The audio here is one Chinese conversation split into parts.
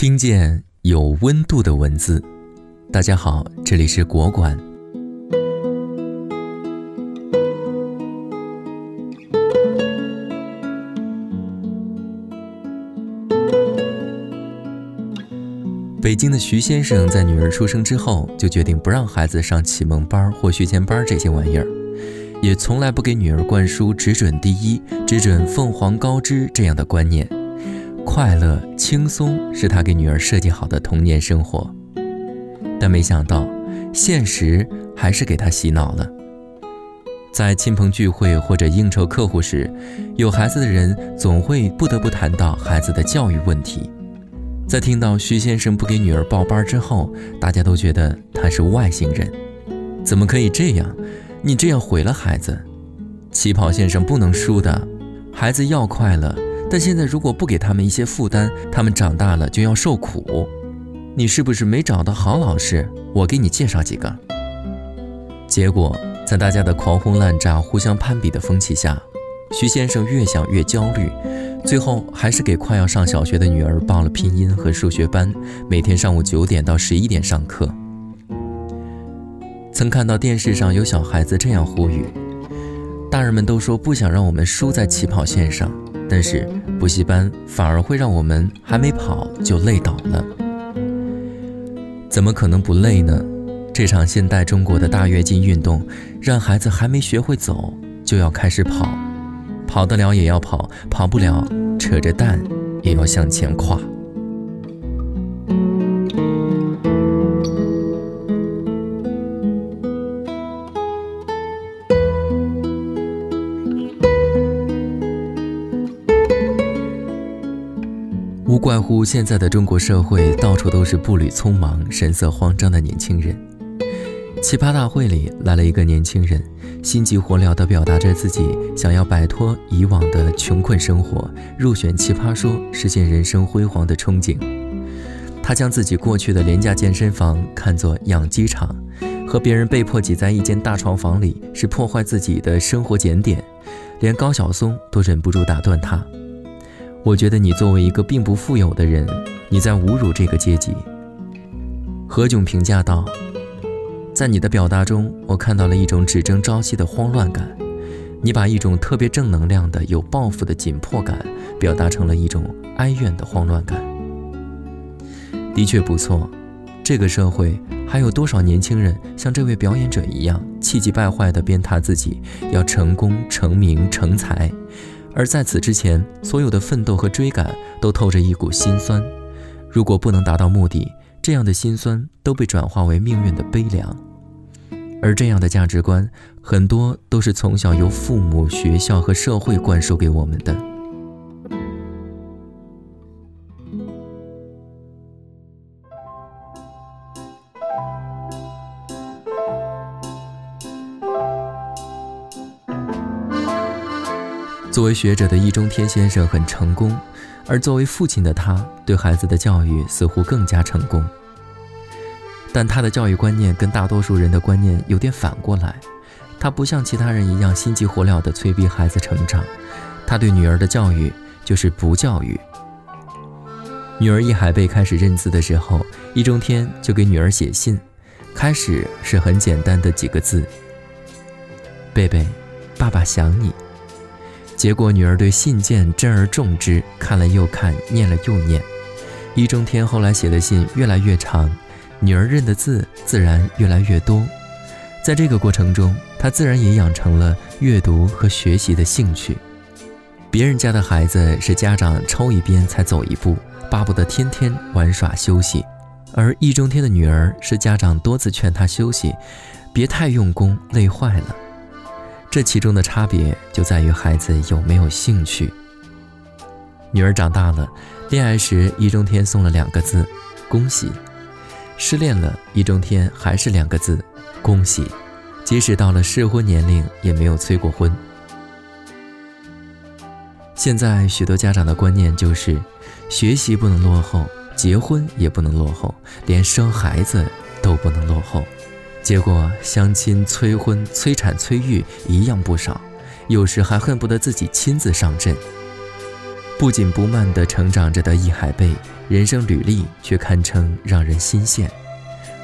听见有温度的文字。大家好，这里是国馆。北京的徐先生在女儿出生之后，就决定不让孩子上启蒙班或学前班这些玩意儿，也从来不给女儿灌输“只准第一，只准凤凰高枝”这样的观念。快乐轻松是他给女儿设计好的童年生活，但没想到，现实还是给他洗脑了。在亲朋聚会或者应酬客户时，有孩子的人总会不得不谈到孩子的教育问题。在听到徐先生不给女儿报班之后，大家都觉得他是外星人，怎么可以这样？你这样毁了孩子，起跑线上不能输的，孩子要快乐。但现在如果不给他们一些负担，他们长大了就要受苦。你是不是没找到好老师？我给你介绍几个。结果在大家的狂轰滥炸、互相攀比的风气下，徐先生越想越焦虑，最后还是给快要上小学的女儿报了拼音和数学班，每天上午九点到十一点上课。曾看到电视上有小孩子这样呼吁：“大人们都说不想让我们输在起跑线上。”但是补习班反而会让我们还没跑就累倒了，怎么可能不累呢？这场现代中国的大跃进运动，让孩子还没学会走就要开始跑，跑得了也要跑，跑不了扯着蛋也要向前跨。无怪乎现在的中国社会到处都是步履匆忙、神色慌张的年轻人。奇葩大会里来了一个年轻人，心急火燎地表达着自己想要摆脱以往的穷困生活，入选奇葩说，实现人生辉煌的憧憬。他将自己过去的廉价健身房看作养鸡场，和别人被迫挤在一间大床房里是破坏自己的生活检点，连高晓松都忍不住打断他。我觉得你作为一个并不富有的人，你在侮辱这个阶级。何炅评价道：“在你的表达中，我看到了一种只争朝夕的慌乱感。你把一种特别正能量的、有抱负的紧迫感，表达成了一种哀怨的慌乱感。的确不错。这个社会还有多少年轻人像这位表演者一样，气急败坏地鞭挞自己要成功、成名、成才？”而在此之前，所有的奋斗和追赶都透着一股心酸。如果不能达到目的，这样的心酸都被转化为命运的悲凉。而这样的价值观，很多都是从小由父母、学校和社会灌输给我们的。为学者的易中天先生很成功，而作为父亲的他，对孩子的教育似乎更加成功。但他的教育观念跟大多数人的观念有点反过来，他不像其他人一样心急火燎地催逼孩子成长，他对女儿的教育就是不教育。女儿易海贝开始认字的时候，易中天就给女儿写信，开始是很简单的几个字：“贝贝，爸爸想你。”结果，女儿对信件珍而重之，看了又看，念了又念。易中天后来写的信越来越长，女儿认的字自然越来越多。在这个过程中，他自然也养成了阅读和学习的兴趣。别人家的孩子是家长抽一鞭才走一步，巴不得天天玩耍休息；而易中天的女儿是家长多次劝他休息，别太用功，累坏了。这其中的差别就在于孩子有没有兴趣。女儿长大了，恋爱时易中天送了两个字：恭喜；失恋了，易中天还是两个字：恭喜。即使到了适婚年龄，也没有催过婚。现在许多家长的观念就是，学习不能落后，结婚也不能落后，连生孩子都不能落后。结果相亲、催婚、催产、催育一样不少，有时还恨不得自己亲自上阵。不紧不慢地成长着的易海贝，人生履历却堪称让人心羡。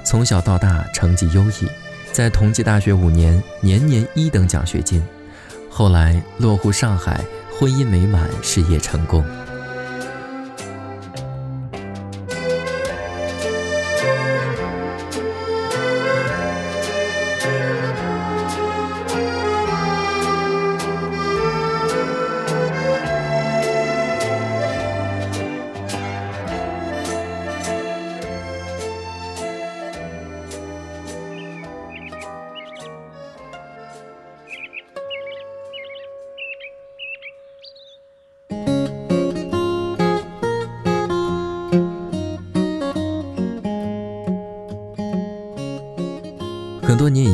从小到大成绩优异，在同济大学五年，年年一等奖学金。后来落户上海，婚姻美满，事业成功。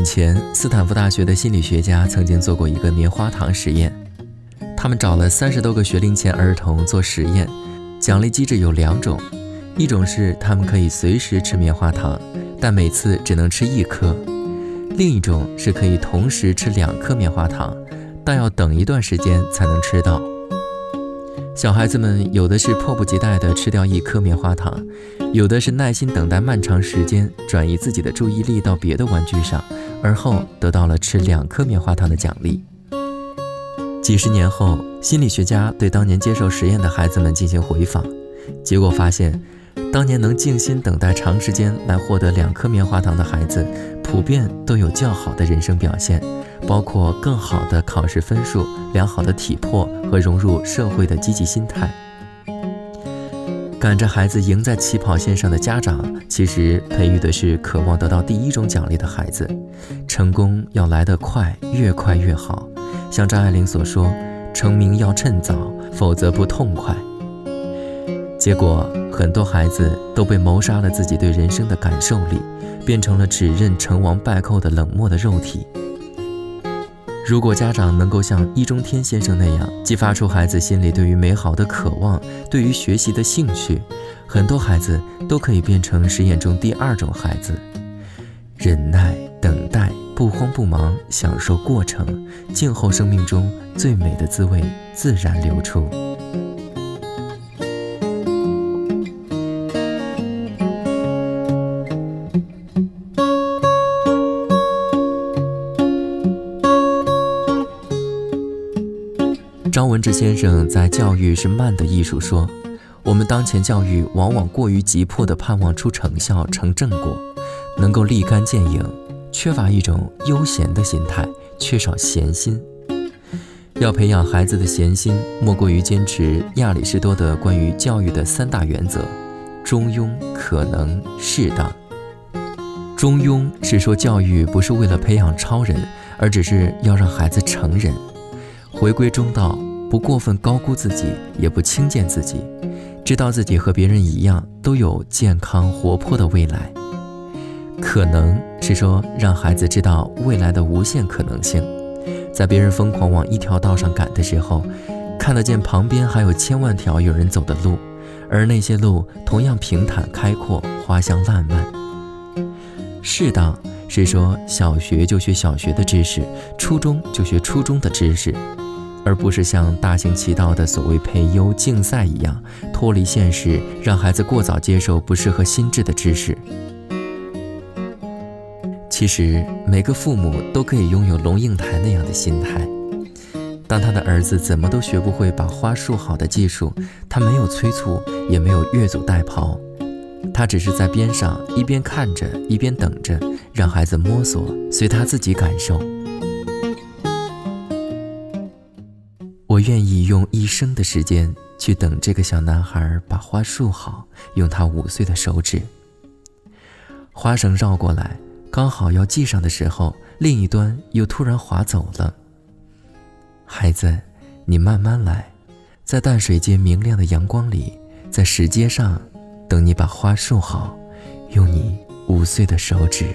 以前，斯坦福大学的心理学家曾经做过一个棉花糖实验。他们找了三十多个学龄前儿童做实验，奖励机制有两种：一种是他们可以随时吃棉花糖，但每次只能吃一颗；另一种是可以同时吃两颗棉花糖，但要等一段时间才能吃到。小孩子们有的是迫不及待地吃掉一颗棉花糖，有的是耐心等待漫长时间，转移自己的注意力到别的玩具上，而后得到了吃两颗棉花糖的奖励。几十年后，心理学家对当年接受实验的孩子们进行回访，结果发现，当年能静心等待长时间来获得两颗棉花糖的孩子，普遍都有较好的人生表现。包括更好的考试分数、良好的体魄和融入社会的积极心态。赶着孩子赢在起跑线上的家长，其实培育的是渴望得到第一种奖励的孩子。成功要来得快，越快越好。像张爱玲所说：“成名要趁早，否则不痛快。”结果，很多孩子都被谋杀了自己对人生的感受力，变成了只认成王败寇的冷漠的肉体。如果家长能够像易中天先生那样，激发出孩子心里对于美好的渴望，对于学习的兴趣，很多孩子都可以变成实验中第二种孩子：忍耐、等待、不慌不忙，享受过程，静候生命中最美的滋味自然流出。张文志先生在《教育是慢的艺术》说：“我们当前教育往往过于急迫地盼望出成效、成正果，能够立竿见影，缺乏一种悠闲的心态，缺少闲心。要培养孩子的闲心，莫过于坚持亚里士多德关于教育的三大原则：中庸、可能、适当。中庸是说教育不是为了培养超人，而只是要让孩子成人。”回归中道，不过分高估自己，也不轻贱自己，知道自己和别人一样，都有健康活泼的未来。可能是说让孩子知道未来的无限可能性，在别人疯狂往一条道上赶的时候，看得见旁边还有千万条有人走的路，而那些路同样平坦开阔，花香烂漫。适当是说小学就学小学的知识，初中就学初中的知识。而不是像大行其道的所谓培优竞赛一样脱离现实，让孩子过早接受不适合心智的知识。其实每个父母都可以拥有龙应台那样的心态。当他的儿子怎么都学不会把花束好的技术，他没有催促，也没有越俎代庖，他只是在边上一边看着，一边等着，让孩子摸索，随他自己感受。愿意用一生的时间去等这个小男孩把花束好，用他五岁的手指。花绳绕过来，刚好要系上的时候，另一端又突然滑走了。孩子，你慢慢来，在淡水街明亮的阳光里，在石阶上，等你把花束好，用你五岁的手指。